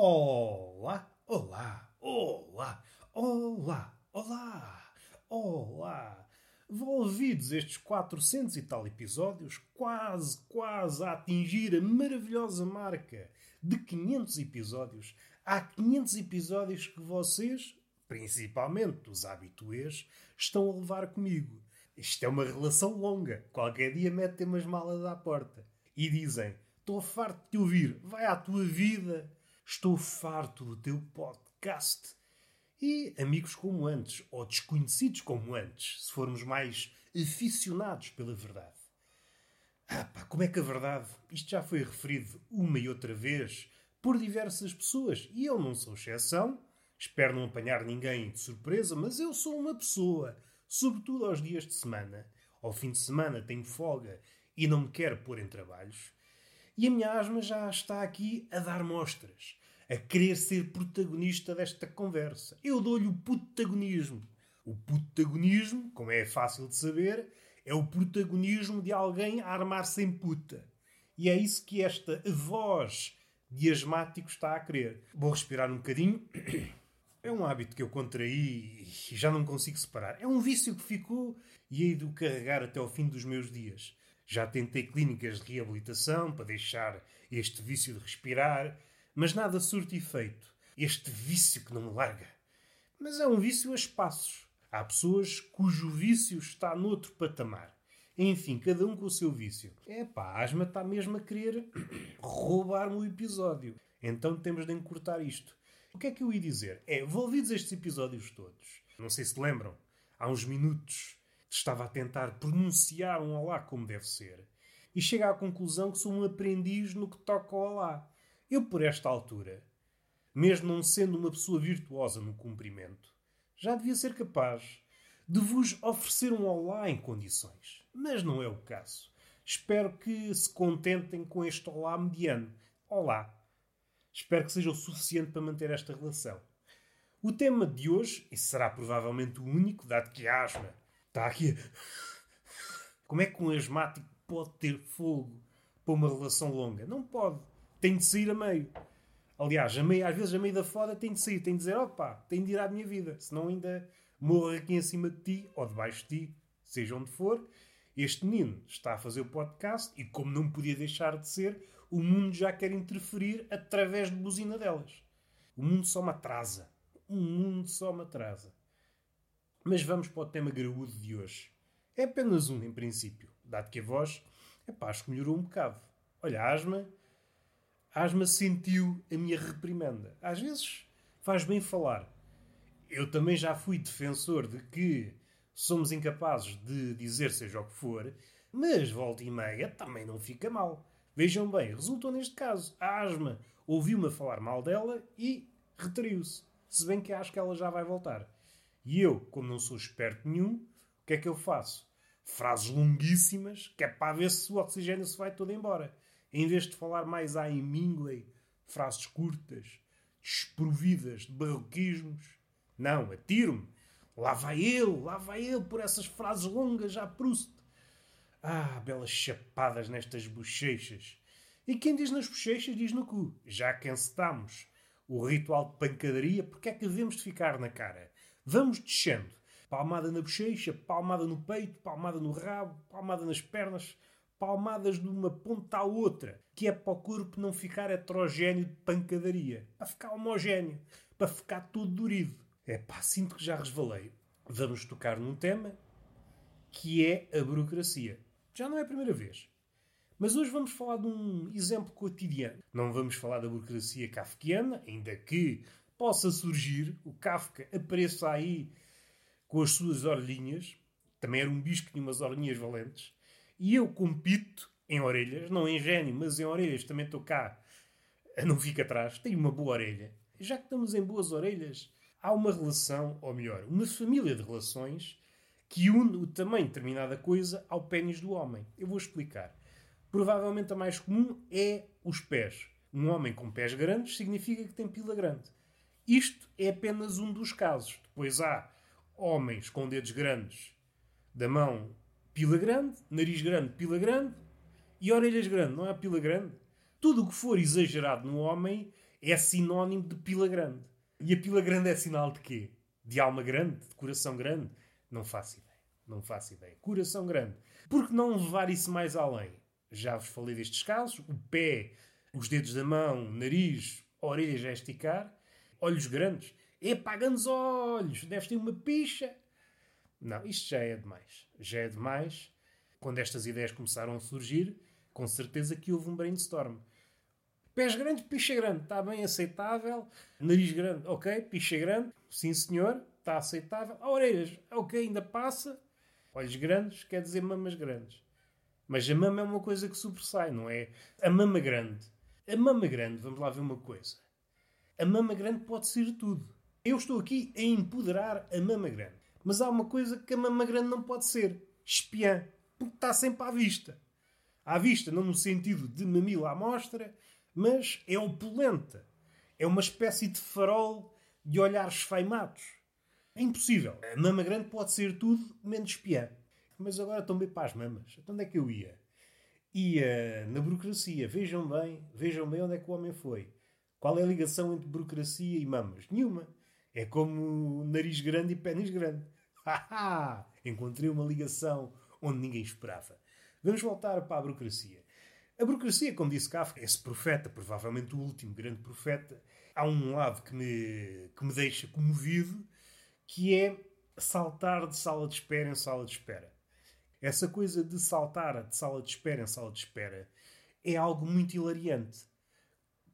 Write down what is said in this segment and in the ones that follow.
Olá, olá, olá, olá, olá, olá. Volvidos estes 400 e tal episódios, quase, quase a atingir a maravilhosa marca de 500 episódios. Há 500 episódios que vocês, principalmente os habituês, estão a levar comigo. Isto é uma relação longa. Qualquer dia metem umas malas à porta e dizem: Estou farto de te ouvir, vai à tua vida. Estou farto do teu podcast. E amigos como antes, ou desconhecidos como antes, se formos mais aficionados pela verdade. Ah, pá, como é que a verdade, isto já foi referido uma e outra vez por diversas pessoas, e eu não sou exceção, espero não apanhar ninguém de surpresa, mas eu sou uma pessoa, sobretudo aos dias de semana. Ao fim de semana tenho folga e não me quero pôr em trabalhos. E a minha asma já está aqui a dar mostras, a querer ser protagonista desta conversa. Eu dou-lhe o protagonismo. O protagonismo, como é fácil de saber, é o protagonismo de alguém a armar-se em puta. E é isso que esta voz de asmático está a querer. Vou respirar um bocadinho. É um hábito que eu contraí e já não consigo separar. É um vício que ficou e hei de o carregar até ao fim dos meus dias. Já tentei clínicas de reabilitação para deixar este vício de respirar, mas nada surte efeito. Este vício que não me larga. Mas é um vício a espaços. Há pessoas cujo vício está noutro patamar. Enfim, cada um com o seu vício. É pá, a asma está mesmo a querer roubar-me o episódio. Então temos de encurtar isto. O que é que eu ia dizer? É, envolvidos estes episódios todos, não sei se lembram, há uns minutos estava a tentar pronunciar um olá como deve ser e chega à conclusão que sou um aprendiz no que toca ao olá. Eu, por esta altura, mesmo não sendo uma pessoa virtuosa no cumprimento, já devia ser capaz de vos oferecer um olá em condições. Mas não é o caso. Espero que se contentem com este olá mediano. Olá. Espero que seja o suficiente para manter esta relação. O tema de hoje, e será provavelmente o único, dado que asma está aqui. Como é que um asmático pode ter fogo para uma relação longa? Não pode. Tem de sair a meio. Aliás, a meio, às vezes a meio da foda tem de sair, tem de dizer, opá, tem de ir à minha vida, senão ainda morro aqui em cima de ti ou debaixo de ti, seja onde for. Este menino está a fazer o podcast e, como não podia deixar de ser, o mundo já quer interferir através de buzina delas. O mundo só me atrasa. O mundo só me atrasa. Mas vamos para o tema graúdo de hoje. É apenas um, em princípio, dado que a voz, é pá, melhorou um bocado. Olha, a asma, asma sentiu a minha reprimenda. Às vezes faz bem falar. Eu também já fui defensor de que somos incapazes de dizer seja o que for, mas volta e meia também não fica mal. Vejam bem, resultou neste caso. A asma ouviu-me falar mal dela e retraiu-se. Se bem que acho que ela já vai voltar. E eu, como não sou esperto nenhum, o que é que eu faço? Frases longuíssimas, que é para ver se o oxigênio se vai todo embora. Em vez de falar mais à Mingley, frases curtas, desprovidas de barroquismos. Não, atiro-me. Lá vai ele, lá vai ele por essas frases longas já Proust. Ah, belas chapadas nestas bochechas. E quem diz nas bochechas diz no cu. Já encetamos o ritual de pancadaria, porque é que devemos de ficar na cara? Vamos descendo. Palmada na bochecha, palmada no peito, palmada no rabo, palmada nas pernas, palmadas de uma ponta à outra, que é para o corpo não ficar heterogéneo de pancadaria, para ficar homogéneo, para ficar todo durido. É pá, sinto que já resvalei. Vamos tocar num tema que é a burocracia. Já não é a primeira vez. Mas hoje vamos falar de um exemplo cotidiano. Não vamos falar da burocracia kafkiana, ainda que possa surgir, o Kafka apareça aí com as suas orelhinhas, também era um bicho que tinha umas orelhinhas valentes, e eu compito em orelhas, não em gênio, mas em orelhas, também estou cá, não fico atrás, tenho uma boa orelha. Já que estamos em boas orelhas, há uma relação, ou melhor, uma família de relações que une o tamanho de determinada coisa ao pênis do homem. Eu vou explicar. Provavelmente a mais comum é os pés. Um homem com pés grandes significa que tem pila grande. Isto é apenas um dos casos. Depois há homens com dedos grandes da mão, pila grande, nariz grande, pila grande e orelhas grandes, não é pila grande? Tudo o que for exagerado no homem é sinónimo de pila grande. E a pila grande é sinal de quê? De alma grande? De coração grande? Não faço ideia. Não faço ideia. Coração grande. Por que não levar isso mais além? Já vos falei destes casos. O pé, os dedos da mão, nariz, orelhas a esticar. Olhos grandes. Epá, grandes olhos! Deves ter uma picha. Não, isto já é demais. Já é demais. Quando estas ideias começaram a surgir, com certeza que houve um brainstorm. Pés grandes, picha grande, está bem aceitável. Nariz grande, ok, picha grande, sim senhor, está aceitável. Orelhas, ok, ainda passa. Olhos grandes, quer dizer mamas grandes. Mas a mama é uma coisa que sobressai, não é? A mama grande. A mama grande, vamos lá ver uma coisa. A mama grande pode ser tudo. Eu estou aqui a empoderar a mama grande. Mas há uma coisa que a mama grande não pode ser: espiã. Porque está sempre à vista. À vista, não no sentido de mamilo à mostra, mas é opulenta. É uma espécie de farol de olhares esfaimados. É impossível. A mama grande pode ser tudo menos espiã. Mas agora estão bem para as mamas. Então onde é que eu ia? Ia na burocracia. Vejam bem, vejam bem onde é que o homem foi. Qual é a ligação entre burocracia e mamas? Nenhuma. É como nariz grande e pênis grande. Encontrei uma ligação onde ninguém esperava. Vamos voltar para a burocracia. A burocracia, como disse Kafka, esse profeta, provavelmente o último grande profeta, há um lado que me, que me deixa comovido, que é saltar de sala de espera em sala de espera. Essa coisa de saltar de sala de espera em sala de espera é algo muito hilariante,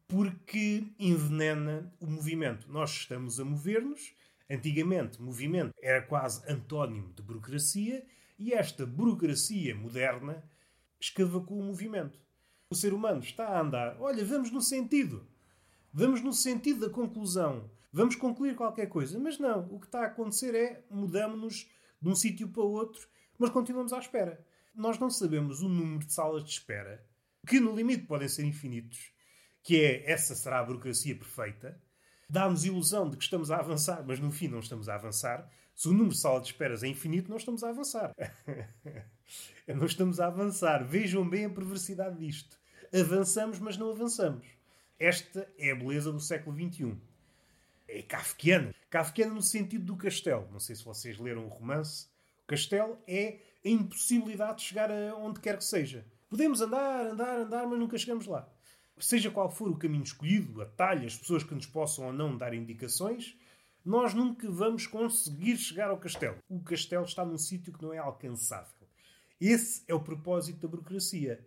porque envenena o movimento. Nós estamos a mover-nos, antigamente movimento era quase antónimo de burocracia, e esta burocracia moderna escavacou o movimento. O ser humano está a andar. Olha, vamos no sentido. Vamos no sentido da conclusão. Vamos concluir qualquer coisa. Mas não. O que está a acontecer é mudamos-nos de um sítio para outro, mas continuamos à espera. Nós não sabemos o número de salas de espera, que no limite podem ser infinitos, que é essa será a burocracia perfeita. Dá-nos ilusão de que estamos a avançar, mas no fim não estamos a avançar. Se o número de salas de esperas é infinito, não estamos a avançar. não estamos a avançar. Vejam bem a perversidade disto. Avançamos, mas não avançamos. Esta é a beleza do século XXI. É kafkiana. Kafkiana no sentido do castelo. Não sei se vocês leram o romance. O castelo é a impossibilidade de chegar a onde quer que seja. Podemos andar, andar, andar, mas nunca chegamos lá. Seja qual for o caminho escolhido, a talha, as pessoas que nos possam ou não dar indicações, nós nunca vamos conseguir chegar ao castelo. O castelo está num sítio que não é alcançável. Esse é o propósito da burocracia.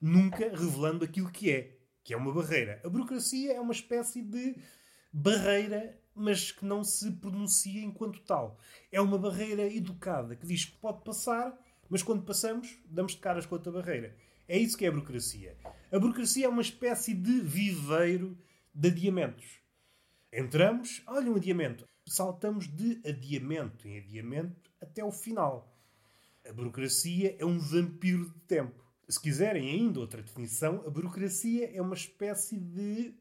Nunca revelando aquilo que é, que é uma barreira. A burocracia é uma espécie de barreira, mas que não se pronuncia enquanto tal. É uma barreira educada que diz que pode passar, mas quando passamos, damos de caras com outra barreira. É isso que é a burocracia. A burocracia é uma espécie de viveiro de adiamentos. Entramos, olha um adiamento. Saltamos de adiamento em adiamento até o final. A burocracia é um vampiro de tempo. Se quiserem ainda outra definição, a burocracia é uma espécie de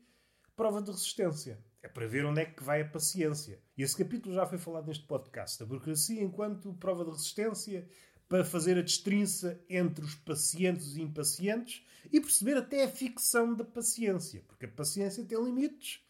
prova de resistência. É para ver onde é que vai a paciência. E esse capítulo já foi falado neste podcast. A burocracia enquanto prova de resistência para fazer a destrinça entre os pacientes e impacientes e perceber até a ficção da paciência. Porque a paciência tem limites.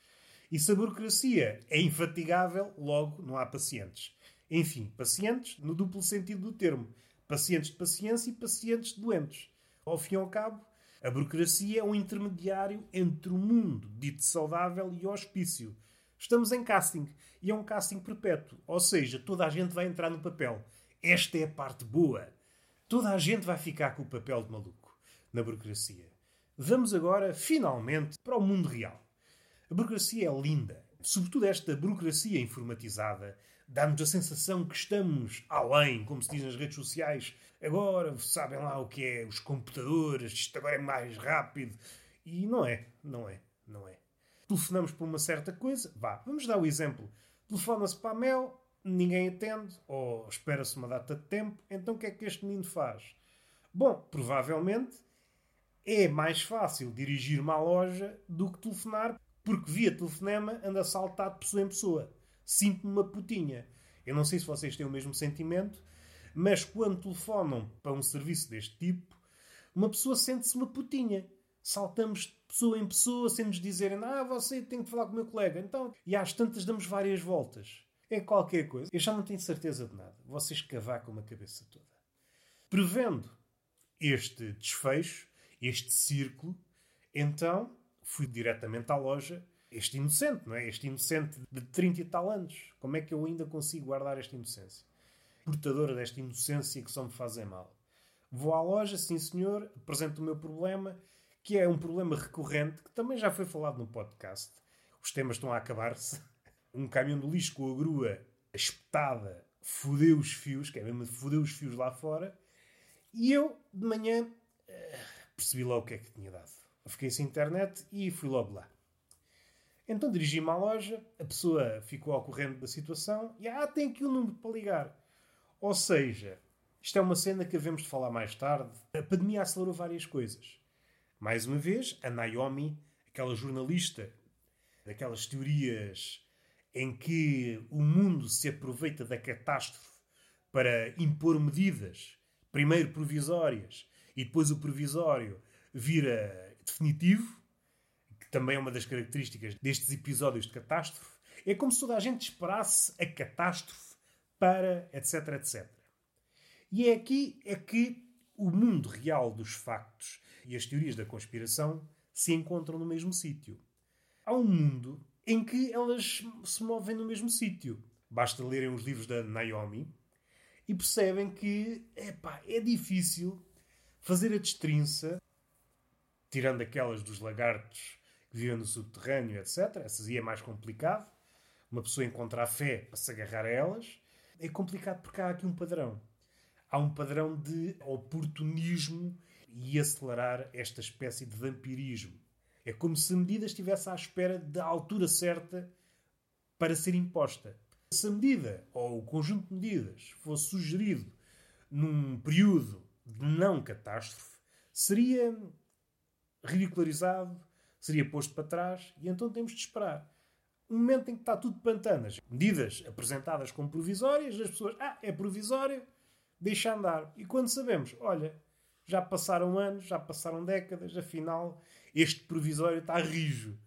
E se a burocracia é infatigável, logo não há pacientes. Enfim, pacientes no duplo sentido do termo pacientes de paciência e pacientes doentes. Ao fim e ao cabo, a burocracia é um intermediário entre o mundo dito saudável e hospício. Estamos em casting e é um casting perpétuo, ou seja, toda a gente vai entrar no papel. Esta é a parte boa. Toda a gente vai ficar com o papel de maluco na burocracia. Vamos agora, finalmente, para o mundo real. A burocracia é linda, sobretudo esta burocracia informatizada dá-nos a sensação que estamos além, como se diz nas redes sociais. Agora sabem lá o que é os computadores, isto agora é mais rápido. E não é, não é, não é. Telefonamos para uma certa coisa, vá, vamos dar o exemplo. Telefona-se para a Mel, ninguém atende, ou espera-se uma data de tempo, então o que é que este menino faz? Bom, provavelmente é mais fácil dirigir-me à loja do que telefonar, porque via telefonema anda saltado de pessoa em pessoa sinto-me uma putinha. Eu não sei se vocês têm o mesmo sentimento, mas quando telefonam para um serviço deste tipo, uma pessoa sente-se uma putinha. saltamos de pessoa em pessoa sem nos dizerem ah, você tem que falar com o meu colega. Então, e às tantas damos várias voltas. É qualquer coisa. Eu já não tenho certeza de nada. Vocês cavacam a cabeça toda. Prevendo este desfecho, este círculo, então fui diretamente à loja. Este inocente, não é? Este inocente de 30 e tal anos. Como é que eu ainda consigo guardar esta inocência? Portadora desta inocência que só me fazem mal. Vou à loja, sim senhor, apresento o meu problema que é um problema recorrente que também já foi falado no podcast. Os temas estão a acabar-se. Um caminhão de lixo com a grua espetada fodeu os fios, que é mesmo fodeu os fios lá fora. E eu, de manhã, eh, percebi logo o que é que tinha dado. fiquei sem internet e fui logo lá. Então dirigi-me à loja, a pessoa ficou ao corrente da situação e ah, tem aqui um número para ligar. Ou seja, isto é uma cena que havemos de falar mais tarde. A pandemia acelerou várias coisas. Mais uma vez, a Naomi, aquela jornalista daquelas teorias em que o mundo se aproveita da catástrofe para impor medidas, primeiro provisórias e depois o provisório vira definitivo, que também é uma das características destes episódios de catástrofe, é como se toda a gente esperasse a catástrofe para etc, etc. E é aqui é que o mundo real dos factos e as teorias da conspiração se encontram no mesmo sítio. Há um mundo em que elas se movem no mesmo sítio. Basta lerem os livros da Naomi e percebem que epá, é difícil fazer a destrinça, tirando aquelas dos lagartos que vivem no subterrâneo, etc. Essas aí é mais complicado. Uma pessoa encontrar fé para se agarrar a elas. É complicado porque há aqui um padrão. Há um padrão de oportunismo e acelerar esta espécie de vampirismo. É como se a medida estivesse à espera da altura certa para ser imposta. Se a medida ou o conjunto de medidas fosse sugerido num período de não catástrofe, seria ridicularizado, seria posto para trás e então temos de esperar. Um momento em que está tudo pantanas, medidas apresentadas como provisórias, as pessoas, ah, é provisório, deixa andar. E quando sabemos, olha, já passaram anos, já passaram décadas, afinal, este provisório está rijo.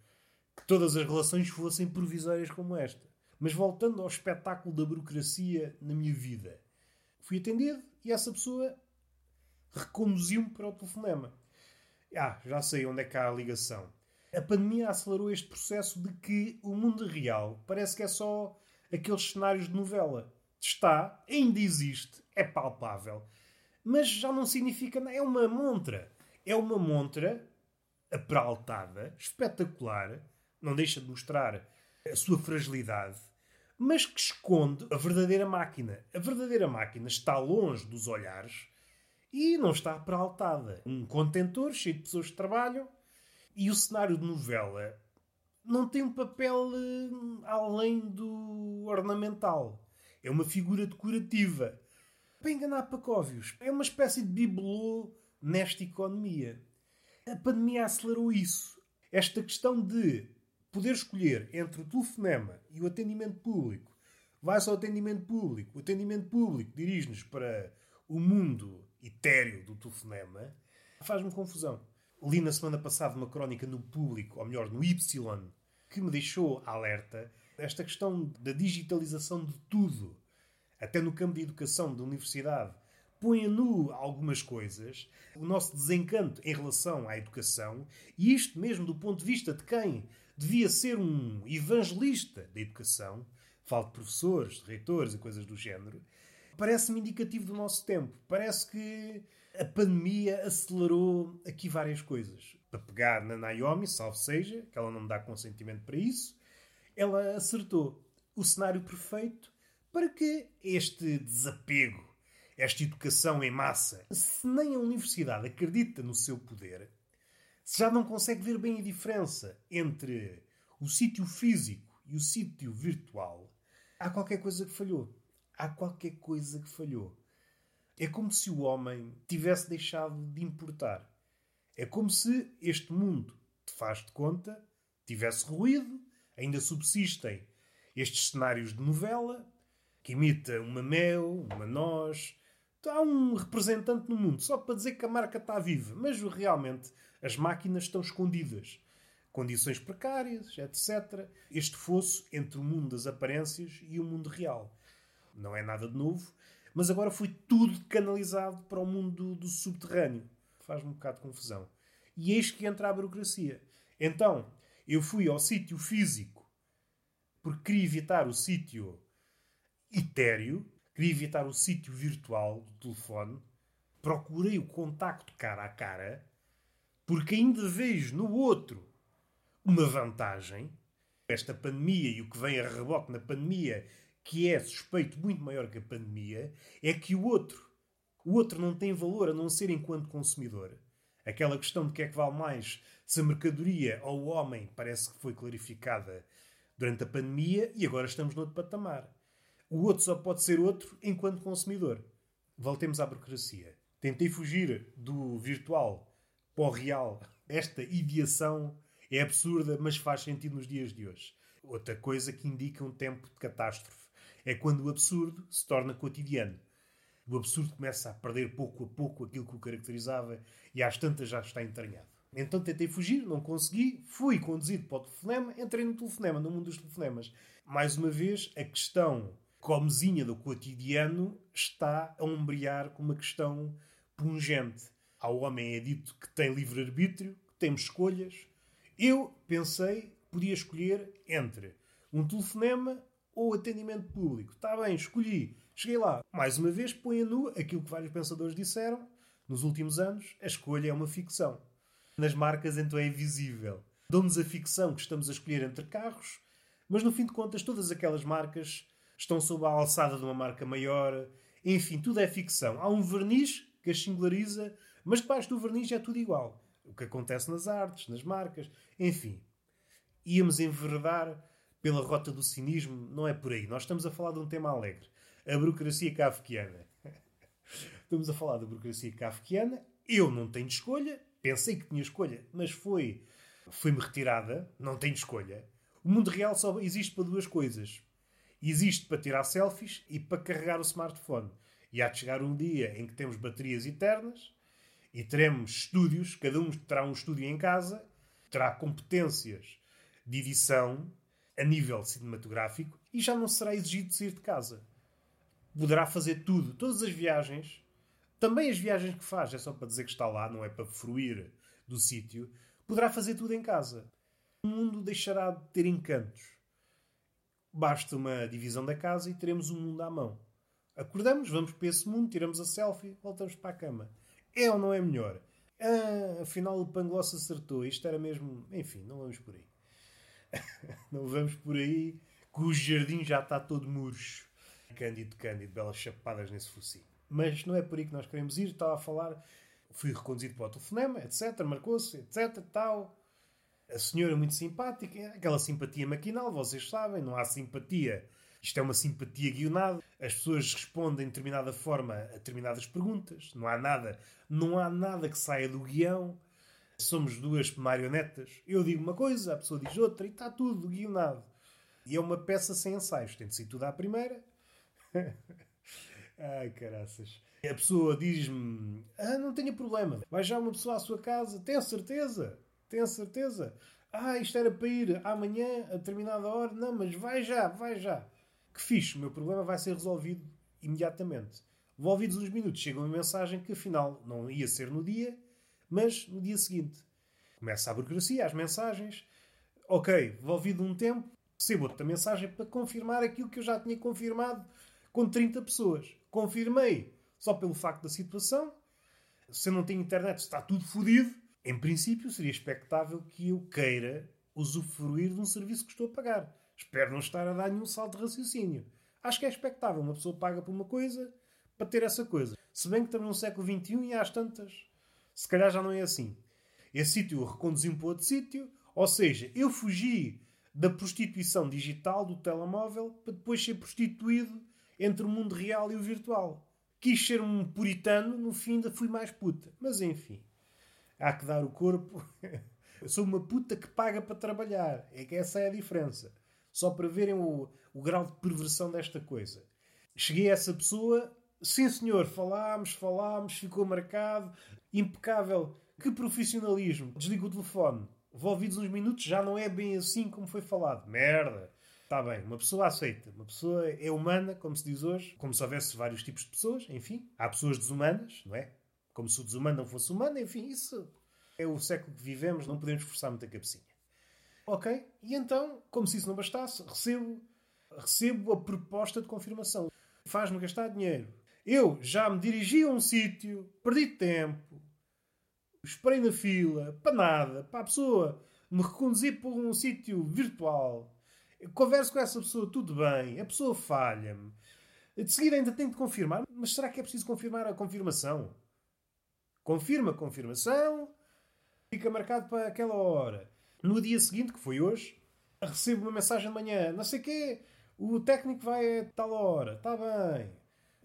Que todas as relações fossem provisórias como esta. Mas voltando ao espetáculo da burocracia na minha vida, fui atendido e essa pessoa reconduziu-me para o telefonema. Ah, já sei onde é que há a ligação. A pandemia acelerou este processo de que o mundo real parece que é só aqueles cenários de novela. Está, ainda existe, é palpável mas já não significa nada. É uma montra. É uma montra aperaltada, espetacular, não deixa de mostrar a sua fragilidade, mas que esconde a verdadeira máquina. A verdadeira máquina está longe dos olhares e não está aperaltada. Um contentor cheio de pessoas que trabalham e o cenário de novela não tem um papel eh, além do ornamental. É uma figura decorativa para enganar Pacóvios. É uma espécie de bibelô nesta economia. A pandemia acelerou isso. Esta questão de poder escolher entre o telefonema e o atendimento público. Vai-se ao atendimento público. O atendimento público dirige-nos para o mundo etéreo do telefonema. Faz-me confusão. Li na semana passada uma crónica no público, ou melhor, no Y, que me deixou alerta esta questão da digitalização de tudo até no campo de educação da universidade, põe a nu algumas coisas, o nosso desencanto em relação à educação, e isto mesmo do ponto de vista de quem devia ser um evangelista da educação, falo de professores, de reitores e coisas do género, parece-me indicativo do nosso tempo. Parece que a pandemia acelerou aqui várias coisas. Para pegar na Naomi, salvo seja, que ela não me dá consentimento para isso, ela acertou. O cenário perfeito para que este desapego, esta educação em massa? Se nem a universidade acredita no seu poder, se já não consegue ver bem a diferença entre o sítio físico e o sítio virtual, há qualquer coisa que falhou. Há qualquer coisa que falhou. É como se o homem tivesse deixado de importar. É como se este mundo, te faz de conta, tivesse ruído, ainda subsistem estes cenários de novela, que imita uma mel, uma noz, há um representante no mundo só para dizer que a marca está viva, mas realmente as máquinas estão escondidas. Condições precárias, etc. Este fosso entre o mundo das aparências e o mundo real. Não é nada de novo, mas agora foi tudo canalizado para o mundo do subterrâneo. Faz-me um bocado de confusão. E eis que entra a burocracia. Então, eu fui ao sítio físico porque queria evitar o sítio etéreo, queria evitar o sítio virtual do telefone, procurei o contacto cara a cara, porque ainda vejo no outro uma vantagem. Esta pandemia e o que vem a rebote na pandemia, que é suspeito muito maior que a pandemia, é que o outro, o outro não tem valor a não ser enquanto consumidor. Aquela questão de que é que vale mais se a mercadoria ou o homem parece que foi clarificada durante a pandemia e agora estamos noutro patamar. O outro só pode ser outro enquanto consumidor. Voltemos à burocracia. Tentei fugir do virtual para o real. Esta ideação é absurda, mas faz sentido nos dias de hoje. Outra coisa que indica um tempo de catástrofe é quando o absurdo se torna cotidiano. O absurdo começa a perder pouco a pouco aquilo que o caracterizava e às tantas já está entranhado. Então tentei fugir, não consegui, fui conduzido para o telefonema, entrei no telefonema, no mundo dos telefonemas. Mais uma vez, a questão comezinha do cotidiano está a ombrear com uma questão pungente. Ao homem é dito que tem livre-arbítrio, que temos escolhas. Eu pensei, podia escolher entre um telefonema ou atendimento público. Está bem, escolhi. Cheguei lá. Mais uma vez, põe a nu aquilo que vários pensadores disseram. Nos últimos anos, a escolha é uma ficção. Nas marcas, então, é visível. Dão-nos a ficção que estamos a escolher entre carros, mas no fim de contas, todas aquelas marcas estão sob a alçada de uma marca maior. Enfim, tudo é ficção. Há um verniz que as singulariza, mas debaixo do verniz é tudo igual. O que acontece nas artes, nas marcas, enfim. Íamos enverdar pela rota do cinismo, não é por aí. Nós estamos a falar de um tema alegre. A burocracia kafkiana. estamos a falar da burocracia kafkiana. Eu não tenho escolha. Pensei que tinha escolha, mas foi... Foi-me retirada. Não tenho escolha. O mundo real só existe para duas coisas. Existe para tirar selfies e para carregar o smartphone. E há de chegar um dia em que temos baterias eternas e teremos estúdios, cada um terá um estúdio em casa, terá competências de edição a nível cinematográfico e já não será exigido sair de casa. Poderá fazer tudo, todas as viagens, também as viagens que faz, é só para dizer que está lá, não é para fruir do sítio, poderá fazer tudo em casa. O mundo deixará de ter encantos. Basta uma divisão da casa e teremos um mundo à mão. Acordamos, vamos para esse mundo, tiramos a selfie, voltamos para a cama. É ou não é melhor? Ah, afinal o Pangloss acertou. Isto era mesmo. Enfim, não vamos por aí. não vamos por aí, que o jardim já está todo murcho. Cândido, Cândido, belas chapadas nesse focinho. Mas não é por aí que nós queremos ir. Estava a falar, fui reconduzido para o telefonema, etc. Marcou-se, etc. Tal. A senhora muito simpática, aquela simpatia maquinal, vocês sabem, não há simpatia. Isto é uma simpatia guionada. As pessoas respondem de determinada forma a determinadas perguntas. Não há nada, não há nada que saia do guião. Somos duas marionetas. Eu digo uma coisa, a pessoa diz outra e está tudo guionado. E é uma peça sem ensaios. Tem de ser tudo à primeira. Ai, caraças. A pessoa diz-me: Ah, não tenha problema. Vai já uma pessoa à sua casa. Tenho certeza. Tenho certeza. Ah, isto era para ir amanhã a determinada hora. Não, mas vai já, vai já. Que fixe, o meu problema vai ser resolvido imediatamente. Envolvidos uns minutos, chega uma mensagem que afinal não ia ser no dia, mas no dia seguinte. Começa a burocracia, as mensagens. Ok, envolvido um tempo, recebo outra mensagem para confirmar aquilo que eu já tinha confirmado com 30 pessoas. Confirmei só pelo facto da situação. Se eu não tenho internet, está tudo fodido. Em princípio, seria expectável que eu queira usufruir de um serviço que estou a pagar. Espero não estar a dar nenhum salto de raciocínio. Acho que é expectável. Uma pessoa paga por uma coisa para ter essa coisa. Se bem que estamos no século XXI e às tantas, se calhar já não é assim. Esse sítio eu reconduzi-me para outro sítio. Ou seja, eu fugi da prostituição digital do telemóvel para depois ser prostituído entre o mundo real e o virtual. Quis ser um puritano, no fim ainda fui mais puta. Mas enfim, há que dar o corpo. Eu sou uma puta que paga para trabalhar. É que essa é a diferença. Só para verem o, o grau de perversão desta coisa. Cheguei a essa pessoa Sim, senhor, falámos, falámos, ficou marcado. Impecável. Que profissionalismo. Desliga o telefone. Envolvidos uns minutos já não é bem assim como foi falado. Merda. Está bem, uma pessoa aceita. Uma pessoa é humana, como se diz hoje, como se houvesse vários tipos de pessoas, enfim. Há pessoas desumanas, não é? Como se o desumano não fosse humano, enfim, isso é o século que vivemos, não podemos forçar muita cabecinha. Ok? E então, como se isso não bastasse, recebo, recebo a proposta de confirmação. Faz-me gastar dinheiro. Eu já me dirigi a um sítio, perdi tempo, esperei na fila, para nada, para a pessoa me reconduzir para um sítio virtual converso com essa pessoa, tudo bem, a pessoa falha-me. De seguida ainda tenho de confirmar, mas será que é preciso confirmar a confirmação? Confirma confirmação, fica marcado para aquela hora. No dia seguinte, que foi hoje, recebo uma mensagem de manhã, não sei o quê, o técnico vai a tal hora, está bem,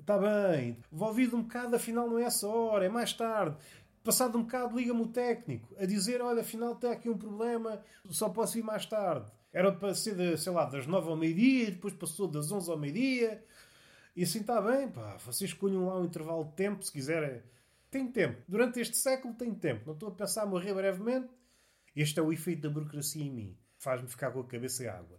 está bem, envolvido um bocado, afinal não é essa hora, é mais tarde. Passado um bocado, liga-me o técnico a dizer: Olha, afinal está aqui um problema, só posso ir mais tarde. Era para ser, de, sei lá, das 9 ao meio-dia, depois passou das 11 ao meio-dia. E assim está bem, pá. Vocês escolham lá um intervalo de tempo, se quiserem. Tem tempo. Durante este século tem tempo. Não estou a pensar a morrer brevemente. Este é o efeito da burocracia em mim. Faz-me ficar com a cabeça em água.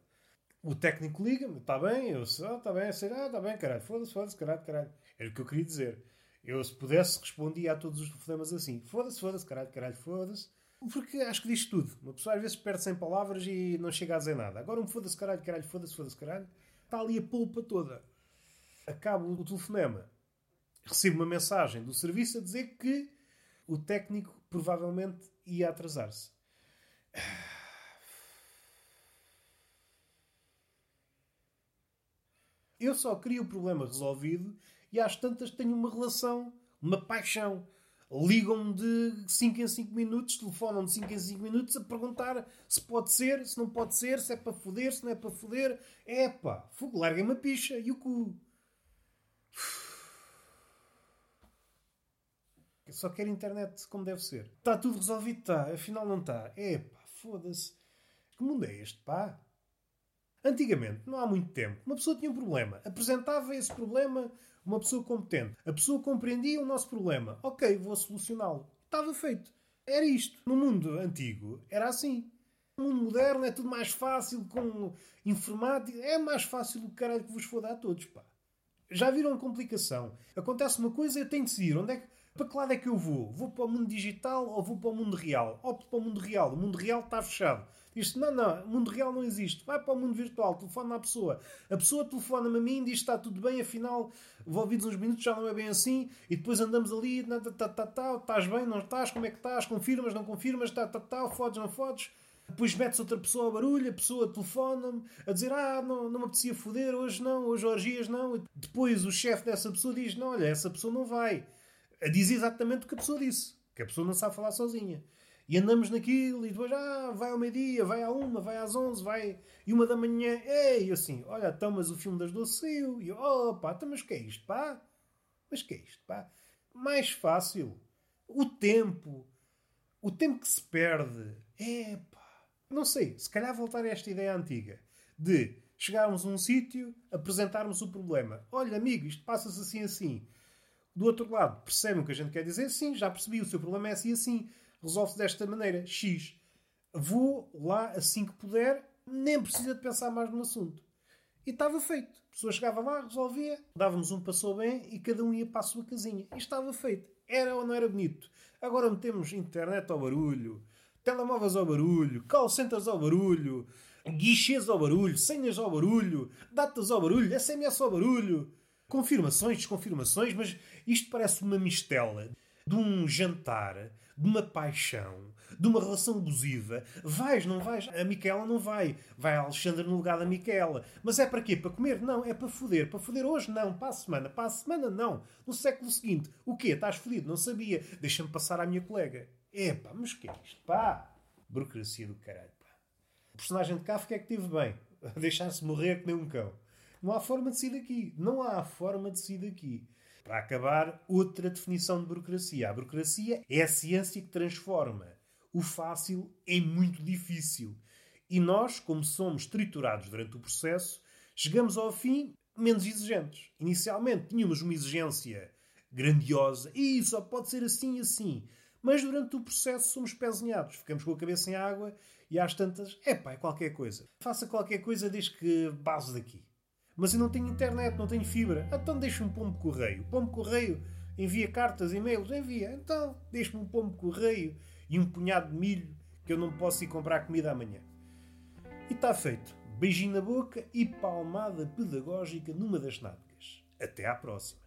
O técnico liga-me, está bem, eu sei, ah, está bem, sei, ah, está bem, caralho, foda-se, foda-se, caralho, caralho. Era o que eu queria dizer. Eu, se pudesse, respondia a todos os problemas assim: foda-se, foda-se, caralho, caralho, foda-se. Porque acho que diz tudo. Uma pessoa às vezes perde sem palavras e não chega a dizer nada. Agora um foda-se caralho, caralho, foda-se, foda-se caralho. Está ali a polpa toda. Acabo o telefonema. Recebo uma mensagem do serviço a dizer que o técnico provavelmente ia atrasar-se. Eu só queria o problema resolvido e às tantas tenho uma relação, uma paixão ligam-me de 5 em 5 minutos, telefonam de 5 em 5 minutos a perguntar se pode ser, se não pode ser, se é para foder, se não é para foder. É pá, fogo, larguem-me a picha e o cu. Só quero internet como deve ser. Está tudo resolvido? Está. Afinal não está. É pá, foda-se. Que mundo é este, pá? Antigamente, não há muito tempo, uma pessoa tinha um problema. Apresentava esse problema uma pessoa competente. A pessoa compreendia o nosso problema. Ok, vou solucioná-lo. Estava feito. Era isto. No mundo antigo, era assim. No mundo moderno é tudo mais fácil, com informática. É mais fácil do que caralho que vos foda a todos, pá. Já viram a complicação? Acontece uma coisa, eu tenho de decidir onde é que, para que lado é que eu vou? Vou para o mundo digital ou vou para o mundo real? Opto para o mundo real. O mundo real está fechado. Diz não, não, o mundo real não existe. Vai para o mundo virtual, telefona à pessoa. A pessoa telefona-me a mim, diz está tudo bem, afinal, envolvidos uns minutos já não é bem assim. E depois andamos ali, tá, tá, tá, tá, estás bem, não estás, como é que estás, confirmas, não confirmas, tá, tá, tá, fodes, não fodes. Depois metes outra pessoa ao barulho, a pessoa telefona-me a dizer: Ah, não, não me apetecia foder, hoje não, hoje orgias não. E depois o chefe dessa pessoa diz: Não, olha, essa pessoa não vai. Diz exatamente o que a pessoa disse, que a pessoa não sabe falar sozinha. E andamos naquilo e depois, ah, vai ao meio-dia, vai à uma, vai às onze, vai. E uma da manhã, ei, assim, olha, então, mas o filme das doce saiu. E eu, pá, então, mas que é isto, pá? Mas que é isto, pá? Mais fácil. O tempo. O tempo que se perde. É, pá. Não sei, se calhar voltar a esta ideia antiga de chegarmos a um sítio, apresentarmos o problema. Olha, amigo, isto passa-se assim, assim. Do outro lado, percebem o que a gente quer dizer? Sim, já percebi, o seu problema é assim, assim resolve-se desta maneira. X. Vou lá assim que puder, nem precisa de pensar mais no assunto. E estava feito. A pessoa chegava lá, resolvia, dávamos um passou bem e cada um ia para a sua casinha. E estava feito. Era ou não era bonito? Agora metemos internet ao barulho, telemóveis ao barulho, call centers ao barulho, guichês ao barulho, senhas ao barulho, datas ao barulho, SMS ao barulho, confirmações, desconfirmações, mas isto parece uma mistela de um jantar de uma paixão, de uma relação abusiva. Vais, não vais? A Micaela não vai. Vai a Alexandra no lugar da Micaela. Mas é para quê? Para comer? Não, é para foder. Para foder hoje? Não. Para a semana? Para a semana? Não. No século seguinte. O quê? Estás fodido? Não sabia. Deixa-me passar à minha colega. Epá, mas que é isto? Pá! Burocracia do caralho, pá. O personagem de Kafka é que teve bem. Deixar-se morrer que nem um cão. Não há forma de sair daqui. Não há forma de sair daqui. Para acabar, outra definição de burocracia. A burocracia é a ciência que transforma o fácil em muito difícil. E nós, como somos triturados durante o processo, chegamos ao fim, menos exigentes. Inicialmente tínhamos uma exigência grandiosa e só pode ser assim e assim. Mas durante o processo somos pezinhados, ficamos com a cabeça em água e às tantas, epá, é qualquer coisa. Faça qualquer coisa desde que base daqui. Mas eu não tenho internet, não tenho fibra. Então deixe-me um pombo correio. Pombo correio envia cartas, e-mails, envia. Então deixe-me um pombo correio e um punhado de milho que eu não posso ir comprar comida amanhã. E está feito. Beijinho na boca e palmada pedagógica numa das nádegas. Até à próxima.